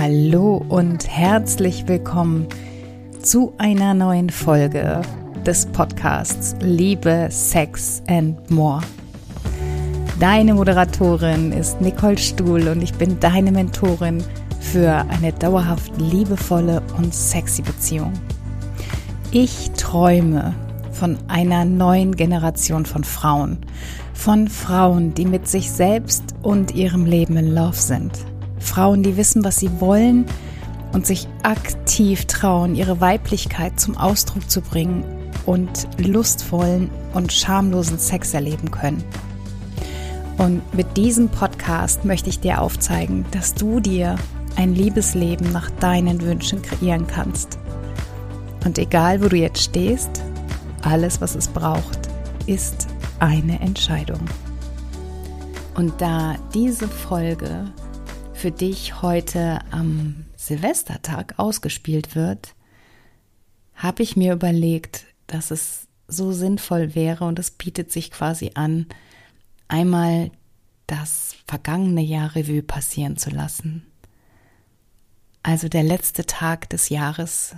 Hallo und herzlich willkommen zu einer neuen Folge des Podcasts Liebe, Sex and More. Deine Moderatorin ist Nicole Stuhl und ich bin deine Mentorin für eine dauerhaft liebevolle und sexy Beziehung. Ich träume von einer neuen Generation von Frauen, von Frauen, die mit sich selbst und ihrem Leben in Love sind Frauen, die wissen, was sie wollen und sich aktiv trauen, ihre Weiblichkeit zum Ausdruck zu bringen und lustvollen und schamlosen Sex erleben können. Und mit diesem Podcast möchte ich dir aufzeigen, dass du dir ein Liebesleben nach deinen Wünschen kreieren kannst. Und egal, wo du jetzt stehst, alles, was es braucht, ist eine Entscheidung. Und da diese Folge für dich heute am Silvestertag ausgespielt wird, habe ich mir überlegt, dass es so sinnvoll wäre und es bietet sich quasi an, einmal das vergangene Jahr Revue passieren zu lassen. Also der letzte Tag des Jahres,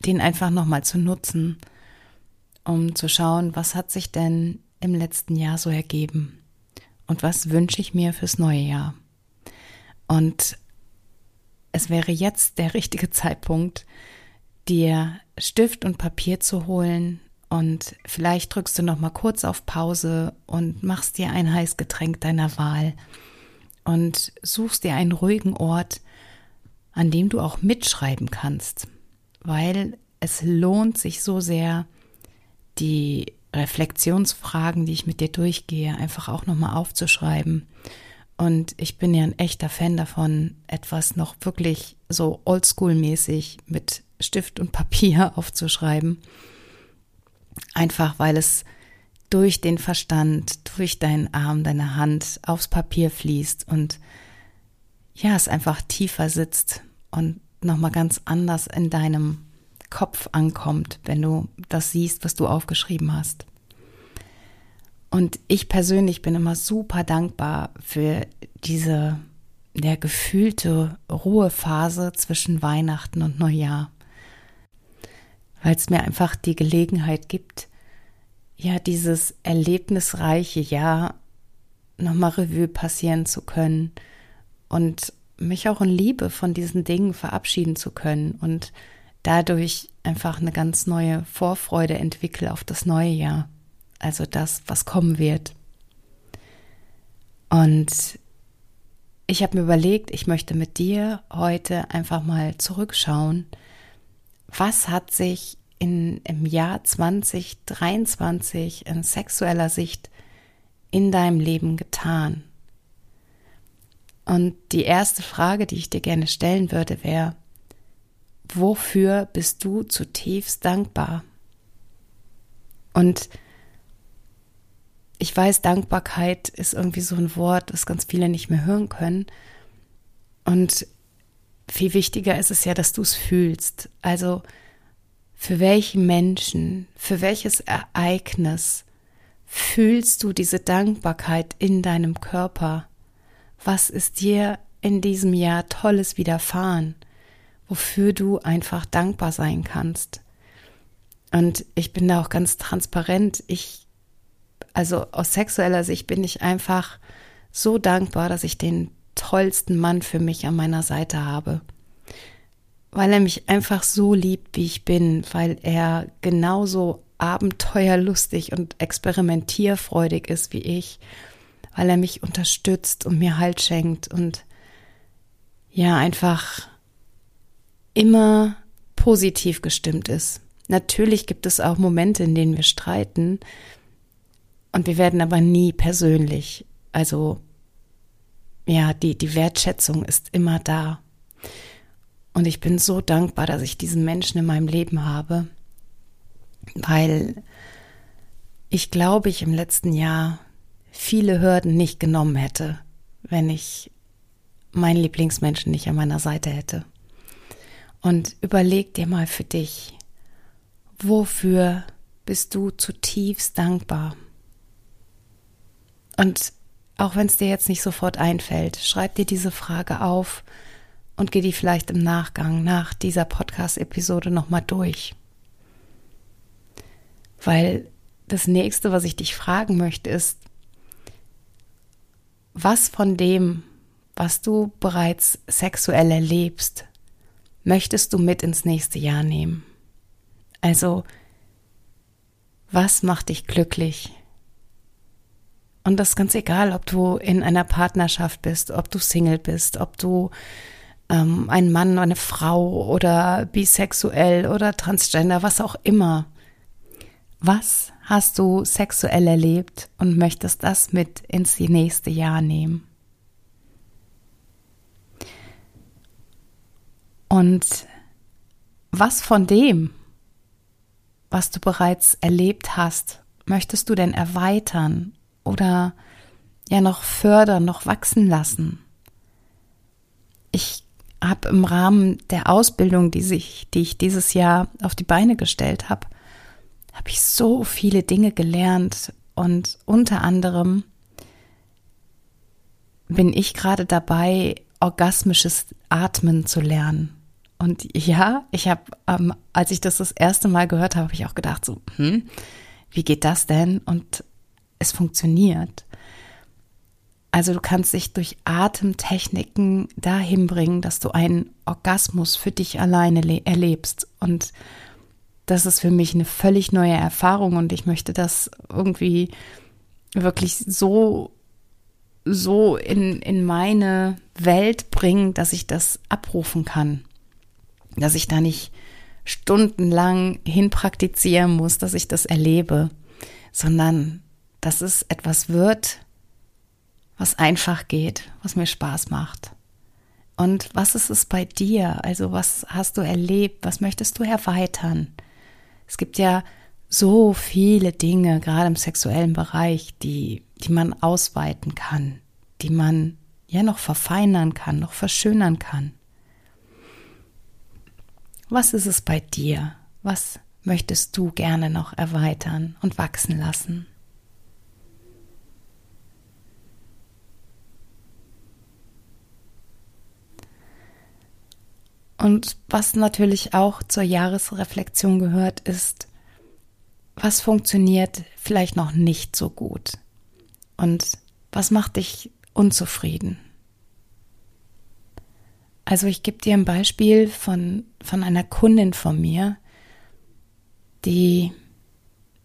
den einfach nochmal zu nutzen, um zu schauen, was hat sich denn im letzten Jahr so ergeben und was wünsche ich mir fürs neue Jahr. Und es wäre jetzt der richtige Zeitpunkt, dir Stift und Papier zu holen. Und vielleicht drückst du noch mal kurz auf Pause und machst dir ein Heißgetränk deiner Wahl. Und suchst dir einen ruhigen Ort, an dem du auch mitschreiben kannst, weil es lohnt sich so sehr, die Reflexionsfragen, die ich mit dir durchgehe, einfach auch noch mal aufzuschreiben und ich bin ja ein echter Fan davon, etwas noch wirklich so oldschool-mäßig mit Stift und Papier aufzuschreiben. Einfach weil es durch den Verstand, durch deinen Arm, deine Hand aufs Papier fließt und ja, es einfach tiefer sitzt und nochmal ganz anders in deinem Kopf ankommt, wenn du das siehst, was du aufgeschrieben hast. Und ich persönlich bin immer super dankbar für diese der gefühlte Ruhephase zwischen Weihnachten und Neujahr, weil es mir einfach die Gelegenheit gibt, ja, dieses erlebnisreiche Jahr nochmal Revue passieren zu können und mich auch in Liebe von diesen Dingen verabschieden zu können und dadurch einfach eine ganz neue Vorfreude entwickle auf das neue Jahr also das, was kommen wird. Und ich habe mir überlegt, ich möchte mit dir heute einfach mal zurückschauen, was hat sich in, im Jahr 2023 in sexueller Sicht in deinem Leben getan? Und die erste Frage, die ich dir gerne stellen würde, wäre, wofür bist du zutiefst dankbar? Und ich weiß, Dankbarkeit ist irgendwie so ein Wort, das ganz viele nicht mehr hören können. Und viel wichtiger ist es ja, dass du es fühlst. Also für welchen Menschen, für welches Ereignis fühlst du diese Dankbarkeit in deinem Körper? Was ist dir in diesem Jahr Tolles widerfahren, wofür du einfach dankbar sein kannst? Und ich bin da auch ganz transparent. Ich also aus sexueller Sicht bin ich einfach so dankbar, dass ich den tollsten Mann für mich an meiner Seite habe. Weil er mich einfach so liebt, wie ich bin, weil er genauso abenteuerlustig und experimentierfreudig ist wie ich, weil er mich unterstützt und mir Halt schenkt und ja, einfach immer positiv gestimmt ist. Natürlich gibt es auch Momente, in denen wir streiten, und wir werden aber nie persönlich. Also ja, die, die Wertschätzung ist immer da. Und ich bin so dankbar, dass ich diesen Menschen in meinem Leben habe, weil ich glaube, ich im letzten Jahr viele Hürden nicht genommen hätte, wenn ich meinen Lieblingsmenschen nicht an meiner Seite hätte. Und überleg dir mal für dich, wofür bist du zutiefst dankbar? Und auch wenn es dir jetzt nicht sofort einfällt, schreib dir diese Frage auf und geh die vielleicht im Nachgang nach dieser Podcast-Episode nochmal durch. Weil das nächste, was ich dich fragen möchte, ist, was von dem, was du bereits sexuell erlebst, möchtest du mit ins nächste Jahr nehmen? Also, was macht dich glücklich? Und das ist ganz egal, ob du in einer Partnerschaft bist, ob du Single bist, ob du ähm, ein Mann, eine Frau oder bisexuell oder transgender, was auch immer. Was hast du sexuell erlebt und möchtest das mit ins nächste Jahr nehmen? Und was von dem, was du bereits erlebt hast, möchtest du denn erweitern oder ja noch fördern, noch wachsen lassen? Ich habe im Rahmen der Ausbildung, die, sich, die ich dieses Jahr auf die Beine gestellt habe, habe ich so viele Dinge gelernt und unter anderem bin ich gerade dabei, orgasmisches Atmen zu lernen. Und ja, ich habe, ähm, als ich das das erste Mal gehört habe, habe ich auch gedacht, so, hm, wie geht das denn? Und es funktioniert. Also du kannst dich durch Atemtechniken dahin bringen, dass du einen Orgasmus für dich alleine erlebst. Und das ist für mich eine völlig neue Erfahrung und ich möchte das irgendwie wirklich so, so in, in meine Welt bringen, dass ich das abrufen kann. Dass ich da nicht stundenlang hinpraktizieren muss, dass ich das erlebe, sondern dass es etwas wird, was einfach geht, was mir Spaß macht. Und was ist es bei dir? Also was hast du erlebt? Was möchtest du erweitern? Es gibt ja so viele Dinge, gerade im sexuellen Bereich, die, die man ausweiten kann, die man ja noch verfeinern kann, noch verschönern kann. Was ist es bei dir? Was möchtest du gerne noch erweitern und wachsen lassen? Und was natürlich auch zur Jahresreflexion gehört, ist, was funktioniert vielleicht noch nicht so gut? Und was macht dich unzufrieden? Also ich gebe dir ein Beispiel von, von einer Kundin von mir, die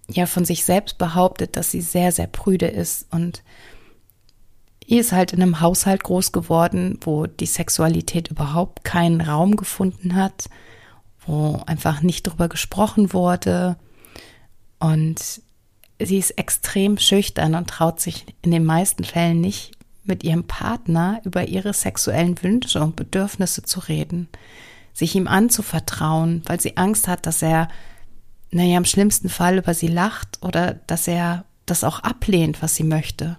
ja von sich selbst behauptet, dass sie sehr, sehr prüde ist und Ihr ist halt in einem Haushalt groß geworden, wo die Sexualität überhaupt keinen Raum gefunden hat, wo einfach nicht drüber gesprochen wurde. Und sie ist extrem schüchtern und traut sich in den meisten Fällen nicht, mit ihrem Partner über ihre sexuellen Wünsche und Bedürfnisse zu reden, sich ihm anzuvertrauen, weil sie Angst hat, dass er, naja, im schlimmsten Fall über sie lacht oder dass er das auch ablehnt, was sie möchte.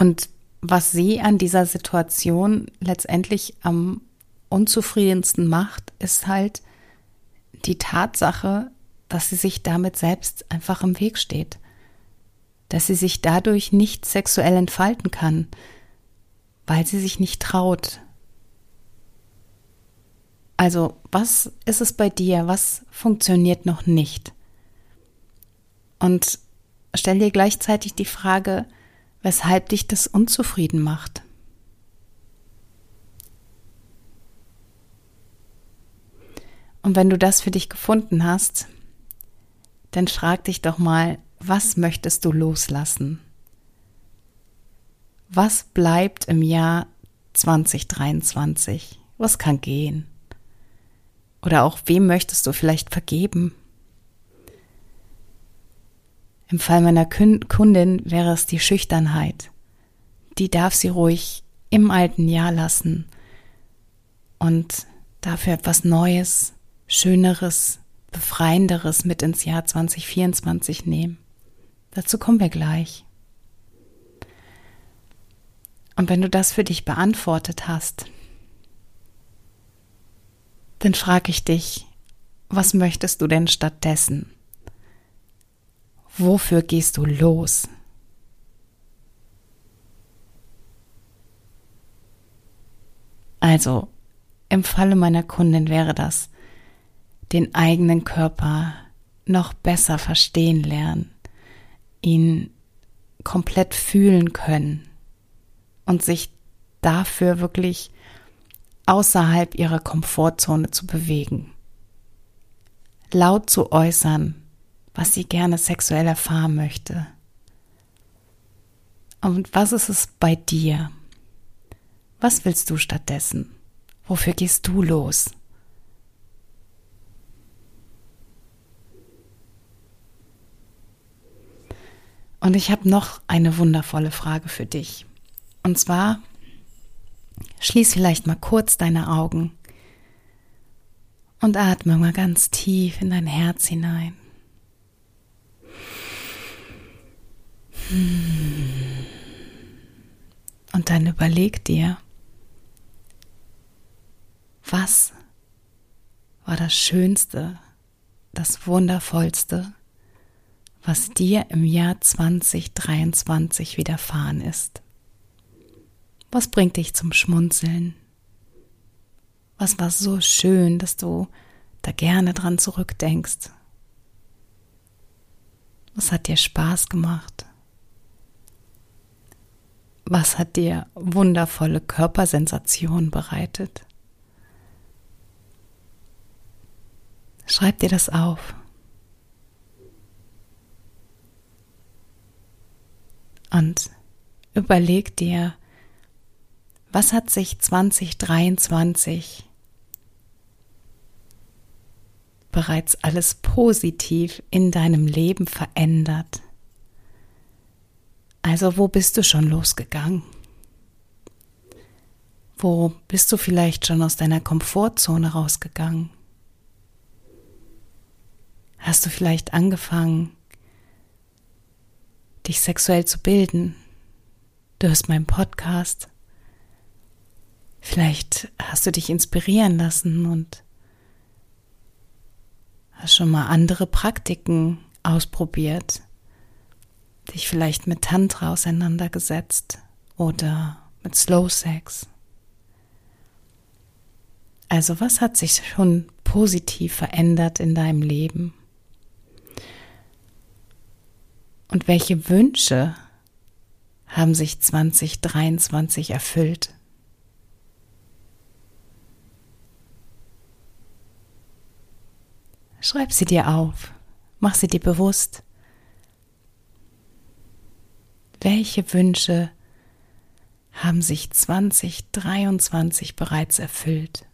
Und was sie an dieser Situation letztendlich am unzufriedensten macht, ist halt die Tatsache, dass sie sich damit selbst einfach im Weg steht. Dass sie sich dadurch nicht sexuell entfalten kann, weil sie sich nicht traut. Also, was ist es bei dir? Was funktioniert noch nicht? Und stell dir gleichzeitig die Frage, weshalb dich das unzufrieden macht. Und wenn du das für dich gefunden hast, dann frag dich doch mal, was möchtest du loslassen? Was bleibt im Jahr 2023? Was kann gehen? Oder auch wem möchtest du vielleicht vergeben? Im Fall meiner Kundin wäre es die Schüchternheit. Die darf sie ruhig im alten Jahr lassen und dafür etwas Neues, Schöneres, Befreienderes mit ins Jahr 2024 nehmen. Dazu kommen wir gleich. Und wenn du das für dich beantwortet hast, dann frage ich dich, was möchtest du denn stattdessen? Wofür gehst du los? Also, im Falle meiner Kundin wäre das, den eigenen Körper noch besser verstehen lernen, ihn komplett fühlen können und sich dafür wirklich außerhalb ihrer Komfortzone zu bewegen. Laut zu äußern, was sie gerne sexuell erfahren möchte. Und was ist es bei dir? Was willst du stattdessen? Wofür gehst du los? Und ich habe noch eine wundervolle Frage für dich. Und zwar, schließ vielleicht mal kurz deine Augen und atme mal ganz tief in dein Herz hinein. Und dann überleg dir, was war das Schönste, das Wundervollste, was dir im Jahr 2023 widerfahren ist? Was bringt dich zum Schmunzeln? Was war so schön, dass du da gerne dran zurückdenkst? Was hat dir Spaß gemacht? Was hat dir wundervolle Körpersensationen bereitet? Schreib dir das auf. Und überleg dir, was hat sich 2023 bereits alles positiv in deinem Leben verändert? Also wo bist du schon losgegangen? Wo bist du vielleicht schon aus deiner Komfortzone rausgegangen? Hast du vielleicht angefangen, dich sexuell zu bilden? Du hörst meinen Podcast. Vielleicht hast du dich inspirieren lassen und hast schon mal andere Praktiken ausprobiert, dich vielleicht mit Tantra auseinandergesetzt oder mit Slow Sex. Also was hat sich schon positiv verändert in deinem Leben? Und welche Wünsche haben sich 2023 erfüllt? Schreib sie dir auf, mach sie dir bewusst. Welche Wünsche haben sich 2023 bereits erfüllt?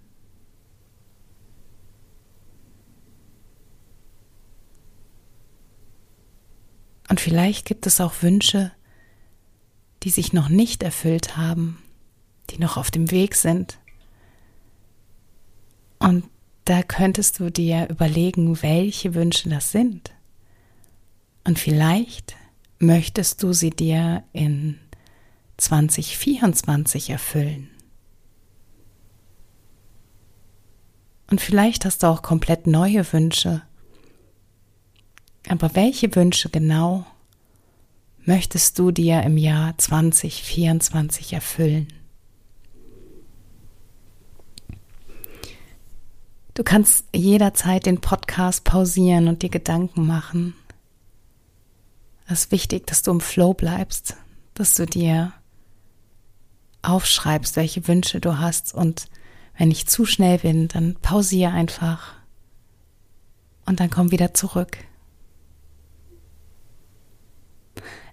Und vielleicht gibt es auch Wünsche, die sich noch nicht erfüllt haben, die noch auf dem Weg sind. Und da könntest du dir überlegen, welche Wünsche das sind. Und vielleicht möchtest du sie dir in 2024 erfüllen. Und vielleicht hast du auch komplett neue Wünsche, aber welche Wünsche genau möchtest du dir im Jahr 2024 erfüllen? Du kannst jederzeit den Podcast pausieren und dir Gedanken machen. Es ist wichtig, dass du im Flow bleibst, dass du dir aufschreibst, welche Wünsche du hast und wenn ich zu schnell bin, dann pausiere einfach und dann komm wieder zurück.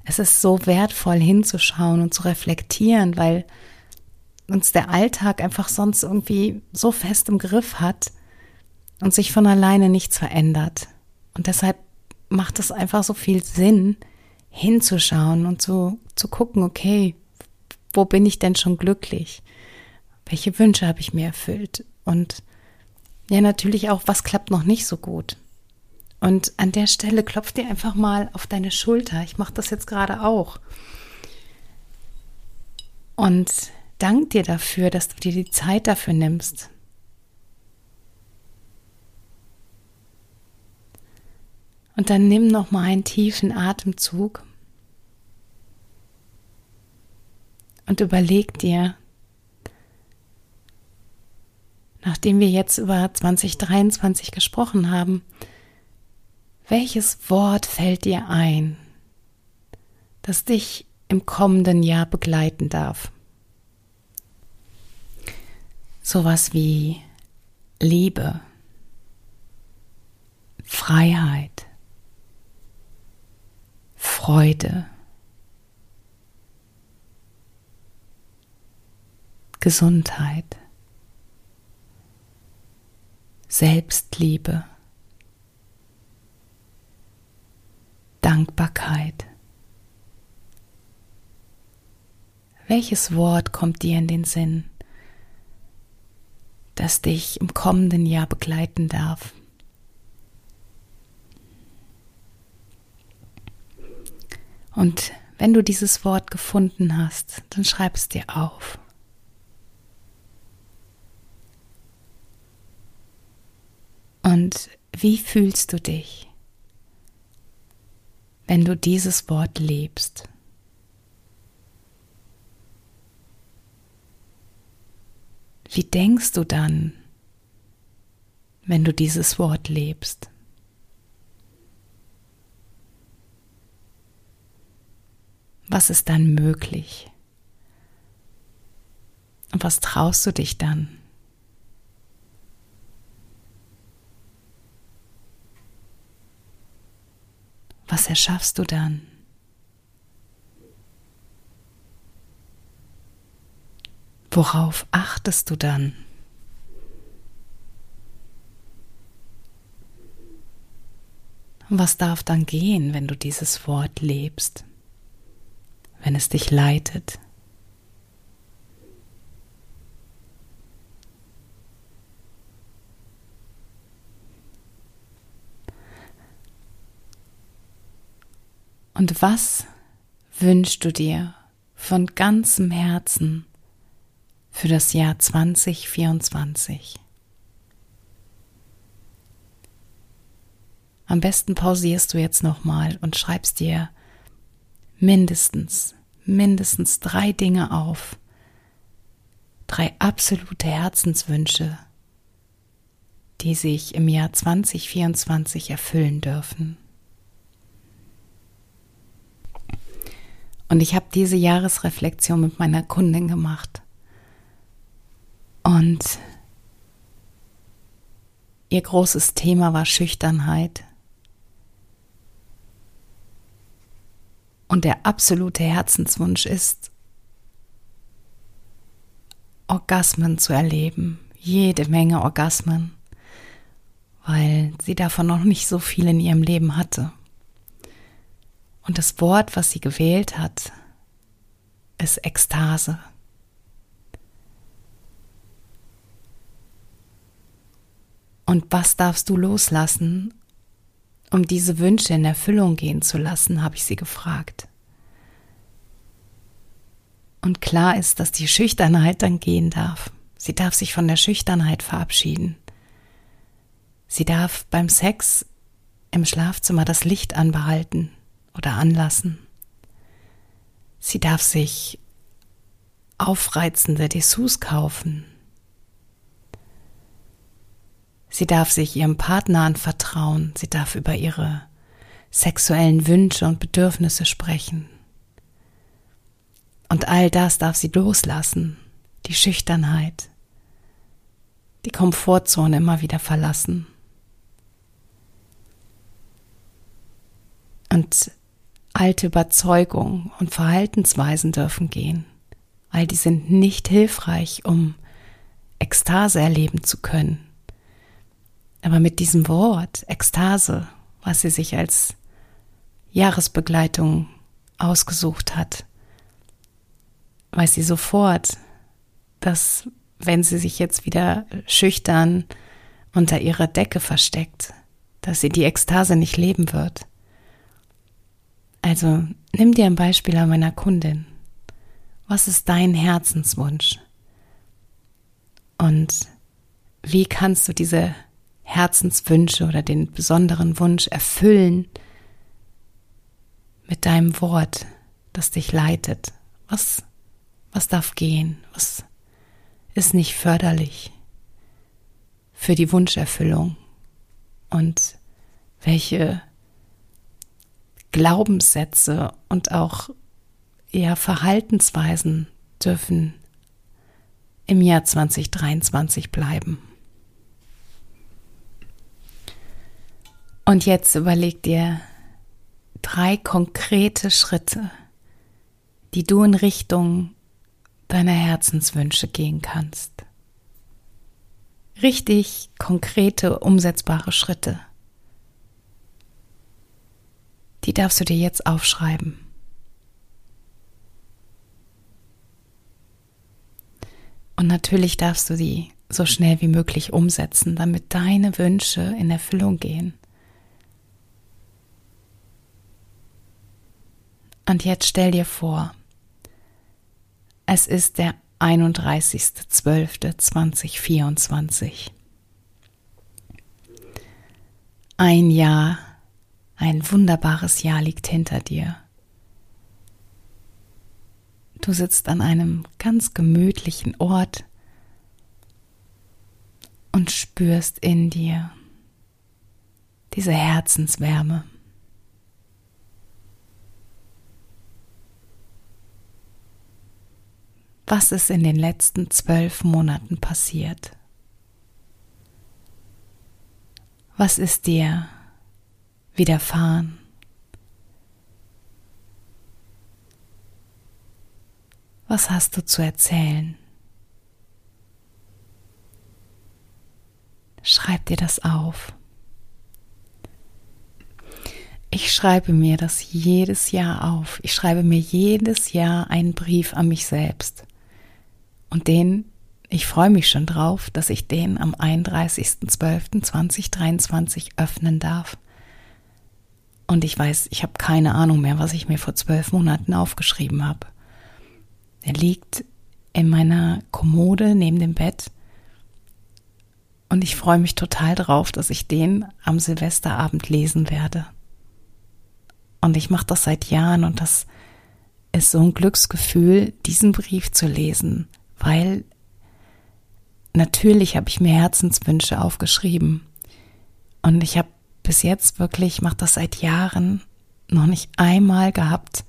es ist so wertvoll hinzuschauen und zu reflektieren, weil uns der Alltag einfach sonst irgendwie so fest im Griff hat und sich von alleine nichts verändert. Und deshalb macht es einfach so viel Sinn, hinzuschauen und so zu gucken, okay, wo bin ich denn schon glücklich? Welche Wünsche habe ich mir erfüllt? Und ja, natürlich auch, was klappt noch nicht so gut? Und an der Stelle klopf dir einfach mal auf deine Schulter. Ich mache das jetzt gerade auch. Und dank dir dafür, dass du dir die Zeit dafür nimmst. Und dann nimm noch mal einen tiefen Atemzug und überleg dir, nachdem wir jetzt über 2023 gesprochen haben, welches Wort fällt dir ein, das dich im kommenden Jahr begleiten darf? Sowas wie Liebe, Freiheit, Freude, Gesundheit, Selbstliebe, Dankbarkeit. Welches Wort kommt dir in den Sinn, das dich im kommenden Jahr begleiten darf? Und wenn du dieses Wort gefunden hast, dann schreib es dir auf. Und wie fühlst du dich, wenn du dieses Wort lebst? Wie denkst du dann, wenn du dieses Wort lebst? Was ist dann möglich? Und was traust du dich dann? Was erschaffst du dann? Worauf achtest du dann? Was darf dann gehen, wenn du dieses Wort lebst, wenn es dich leitet? Und was wünschst du dir von ganzem Herzen für das Jahr 2024? Am besten pausierst du jetzt nochmal und schreibst dir mindestens, mindestens drei Dinge auf. Drei absolute Herzenswünsche, die sich im Jahr 2024 erfüllen dürfen. Und ich habe diese Jahresreflexion mit meiner Kundin gemacht. Und ihr großes Thema war Schüchternheit. Und der absolute Herzenswunsch ist, Orgasmen zu erleben, jede Menge Orgasmen, weil sie davon noch nicht so viel in ihrem Leben hatte. Und das Wort, was sie gewählt hat, ist Ekstase. Und was darfst du loslassen, um diese Wünsche in Erfüllung gehen zu lassen, habe ich sie gefragt. Und klar ist, dass die Schüchternheit dann gehen darf. Sie darf sich von der Schüchternheit verabschieden. Sie darf beim Sex im Schlafzimmer das Licht anbehalten oder anlassen. Sie darf sich aufreizende Dessous kaufen. Sie darf sich ihrem Partner anvertrauen. Sie darf über ihre sexuellen Wünsche und Bedürfnisse sprechen. Und all das darf sie loslassen. Die Schüchternheit, die Komfortzone immer wieder verlassen. Und alte Überzeugungen und Verhaltensweisen dürfen gehen, weil die sind nicht hilfreich, um Ekstase erleben zu können. Aber mit diesem Wort Ekstase, was sie sich als Jahresbegleitung ausgesucht hat, weiß sie sofort, dass wenn sie sich jetzt wieder schüchtern unter ihrer Decke versteckt, dass sie die Ekstase nicht leben wird. Also nimm dir ein Beispiel an meiner Kundin. Was ist dein Herzenswunsch? Und wie kannst du diese Herzenswünsche oder den besonderen Wunsch erfüllen mit deinem Wort, das dich leitet? Was, was darf gehen? Was ist nicht förderlich? für die Wunscherfüllung und welche Glaubenssätze und auch ja, Verhaltensweisen dürfen im Jahr 2023 bleiben. Und jetzt überleg dir drei konkrete Schritte, die du in Richtung deiner Herzenswünsche gehen kannst. Richtig konkrete, umsetzbare Schritte. Die darfst du dir jetzt aufschreiben. Und natürlich darfst du sie so schnell wie möglich umsetzen, damit deine Wünsche in Erfüllung gehen. Und jetzt stell dir vor, es ist der 31.12.2024. Ein Jahr, ein wunderbares Jahr liegt hinter dir. Du sitzt an einem ganz gemütlichen Ort und spürst in dir diese Herzenswärme. Was ist in den letzten zwölf Monaten passiert? Was ist dir widerfahren? Was hast du zu erzählen? Schreib dir das auf. Ich schreibe mir das jedes Jahr auf. Ich schreibe mir jedes Jahr einen Brief an mich selbst. Und den, ich freue mich schon drauf, dass ich den am 31.12.2023 öffnen darf. Und ich weiß, ich habe keine Ahnung mehr, was ich mir vor zwölf Monaten aufgeschrieben habe. Er liegt in meiner Kommode neben dem Bett. Und ich freue mich total drauf, dass ich den am Silvesterabend lesen werde. Und ich mache das seit Jahren und das ist so ein Glücksgefühl, diesen Brief zu lesen, weil natürlich habe ich mir Herzenswünsche aufgeschrieben. Und ich habe bis jetzt wirklich, mache das seit Jahren, noch nicht einmal gehabt,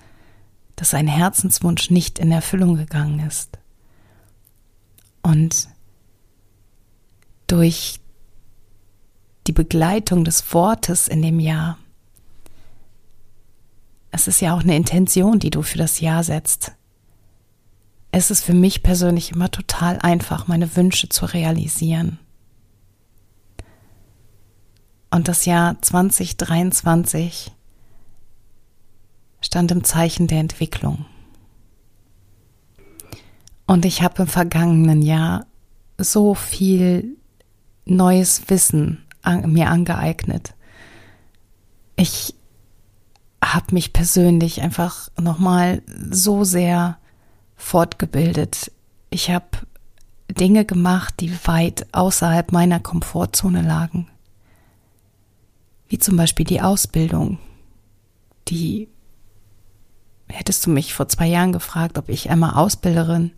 dass ein Herzenswunsch nicht in Erfüllung gegangen ist. Und durch die Begleitung des Wortes in dem Jahr, es ist ja auch eine Intention, die du für das Jahr setzt. Es ist für mich persönlich immer total einfach, meine Wünsche zu realisieren. Und das Jahr 2023 stand im Zeichen der Entwicklung. Und ich habe im vergangenen Jahr so viel neues Wissen an, mir angeeignet. Ich habe mich persönlich einfach nochmal so sehr fortgebildet. Ich habe Dinge gemacht, die weit außerhalb meiner Komfortzone lagen. Wie zum Beispiel die Ausbildung, die hättest du mich vor zwei Jahren gefragt, ob ich einmal Ausbilderin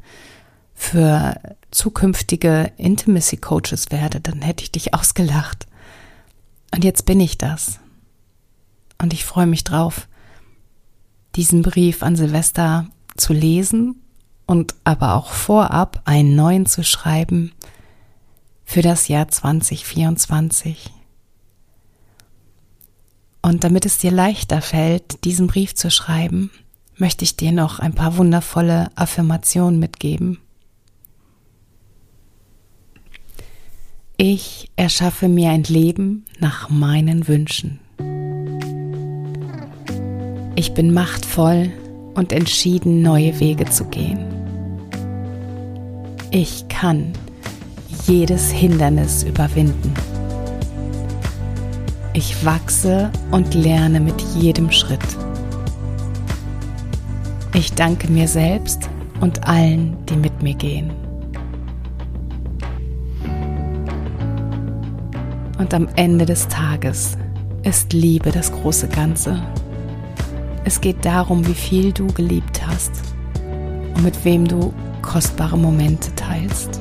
für zukünftige Intimacy Coaches werde, dann hätte ich dich ausgelacht. Und jetzt bin ich das. Und ich freue mich drauf, diesen Brief an Silvester zu lesen und aber auch vorab einen neuen zu schreiben für das Jahr 2024. Und damit es dir leichter fällt, diesen Brief zu schreiben, möchte ich dir noch ein paar wundervolle Affirmationen mitgeben. Ich erschaffe mir ein Leben nach meinen Wünschen. Ich bin machtvoll und entschieden, neue Wege zu gehen. Ich kann jedes Hindernis überwinden. Ich wachse und lerne mit jedem Schritt. Ich danke mir selbst und allen, die mit mir gehen. Und am Ende des Tages ist Liebe das große Ganze. Es geht darum, wie viel du geliebt hast und mit wem du kostbare Momente teilst.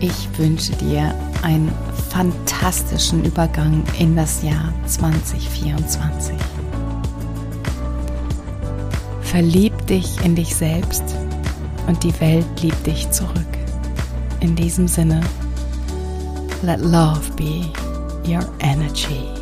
ich wünsche dir einen fantastischen Übergang in das Jahr 2024. Verlieb dich in dich selbst und die Welt liebt dich zurück. In diesem Sinne, let love be your energy.